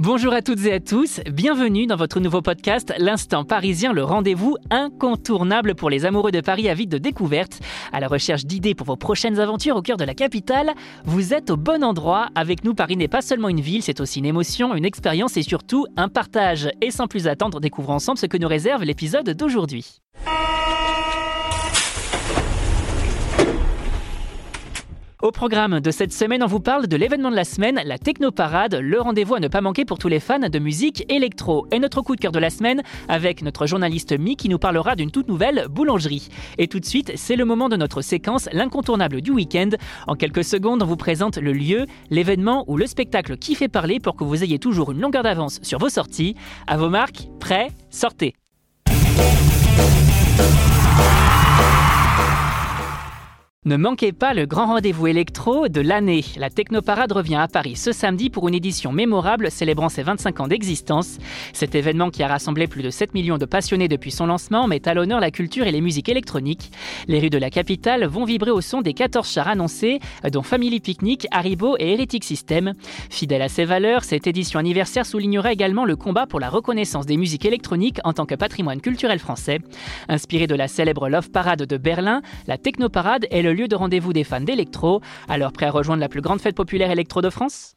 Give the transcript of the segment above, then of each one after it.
Bonjour à toutes et à tous, bienvenue dans votre nouveau podcast L'Instant Parisien, le rendez-vous incontournable pour les amoureux de Paris avides de découvertes. À la recherche d'idées pour vos prochaines aventures au cœur de la capitale, vous êtes au bon endroit. Avec nous, Paris n'est pas seulement une ville, c'est aussi une émotion, une expérience et surtout un partage. Et sans plus attendre, découvrons ensemble ce que nous réserve l'épisode d'aujourd'hui. Au programme de cette semaine, on vous parle de l'événement de la semaine, la Technoparade, le rendez-vous à ne pas manquer pour tous les fans de musique électro. Et notre coup de cœur de la semaine avec notre journaliste Mi qui nous parlera d'une toute nouvelle boulangerie. Et tout de suite, c'est le moment de notre séquence, l'incontournable du week-end. En quelques secondes, on vous présente le lieu, l'événement ou le spectacle qui fait parler pour que vous ayez toujours une longueur d'avance sur vos sorties. À vos marques, prêts, sortez. Ne manquez pas le grand rendez-vous électro de l'année. La Technoparade revient à Paris ce samedi pour une édition mémorable célébrant ses 25 ans d'existence. Cet événement qui a rassemblé plus de 7 millions de passionnés depuis son lancement met à l'honneur la culture et les musiques électroniques. Les rues de la capitale vont vibrer au son des 14 chars annoncés, dont Family Picnic, Haribo et Heretic System. Fidèle à ses valeurs, cette édition anniversaire soulignera également le combat pour la reconnaissance des musiques électroniques en tant que patrimoine culturel français. Inspiré de la célèbre Love Parade de Berlin, la Technoparade est le lieu de rendez-vous des fans d'électro, alors prêt à rejoindre la plus grande fête populaire électro de France?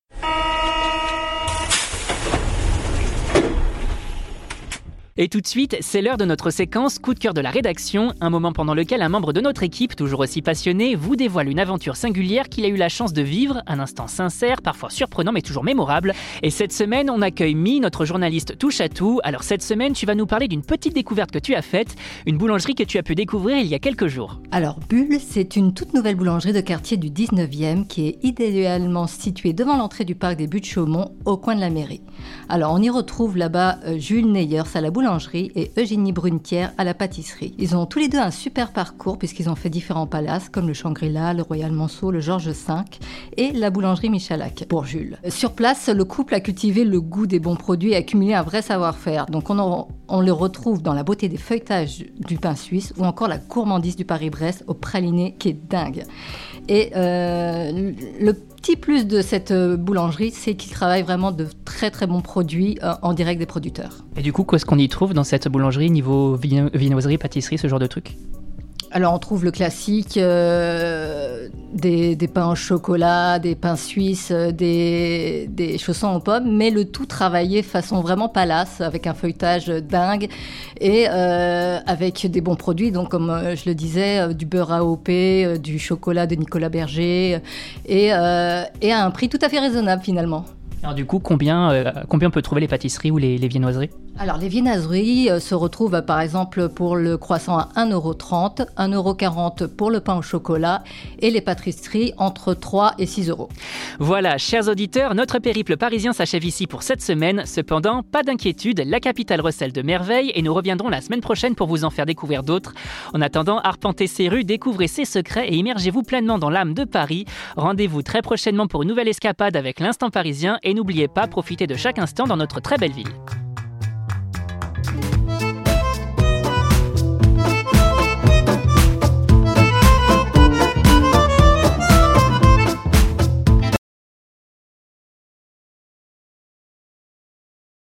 Et tout de suite, c'est l'heure de notre séquence coup de cœur de la rédaction, un moment pendant lequel un membre de notre équipe, toujours aussi passionné, vous dévoile une aventure singulière qu'il a eu la chance de vivre, un instant sincère, parfois surprenant mais toujours mémorable. Et cette semaine, on accueille Mi, notre journaliste touche à tout. Alors cette semaine, tu vas nous parler d'une petite découverte que tu as faite, une boulangerie que tu as pu découvrir il y a quelques jours. Alors Bulle, c'est une toute nouvelle boulangerie de quartier du 19e qui est idéalement située devant l'entrée du parc des Buttes-Chaumont, au coin de la mairie. Alors on y retrouve là-bas euh, Jules Neyers à la boulangerie et Eugénie Brunetière à la pâtisserie. Ils ont tous les deux un super parcours puisqu'ils ont fait différents palaces comme le Shangri-La, le Royal Monceau, le Georges V et la boulangerie Michalak pour Jules. Sur place, le couple a cultivé le goût des bons produits et accumulé un vrai savoir-faire. Donc on, on le retrouve dans la beauté des feuilletages du pain suisse ou encore la gourmandise du Paris-Brest au praliné qui est dingue. Et euh, le petit plus de cette euh, boulangerie, c'est qu'ils travaillent vraiment de très très bons produits euh, en direct des producteurs. Et du coup, qu'est-ce qu'on y trouve dans cette boulangerie niveau viennoiserie, pâtisserie, ce genre de trucs alors on trouve le classique, euh, des, pains au chocolat, des pains suisses, euh, des, chaussons aux pommes, mais le tout travaillé façon vraiment palace, avec un feuilletage dingue et euh, avec des bons produits, donc comme je le disais, du beurre AOP, du chocolat de Nicolas Berger, et, à un prix tout à fait raisonnable finalement. Alors du coup, combien, combien on peut trouver les pâtisseries ou les, viennoiseries? Alors les viennoiseries euh, se retrouvent par exemple pour le croissant à 1,30€, 1,40€ pour le pain au chocolat et les pâtisseries entre 3 et 6 euros. Voilà, chers auditeurs, notre périple parisien s'achève ici pour cette semaine. Cependant, pas d'inquiétude, la capitale recèle de merveilles et nous reviendrons la semaine prochaine pour vous en faire découvrir d'autres. En attendant, arpentez ces rues, découvrez ses secrets et immergez-vous pleinement dans l'âme de Paris. Rendez-vous très prochainement pour une nouvelle escapade avec l'instant parisien et n'oubliez pas, profitez de chaque instant dans notre très belle ville.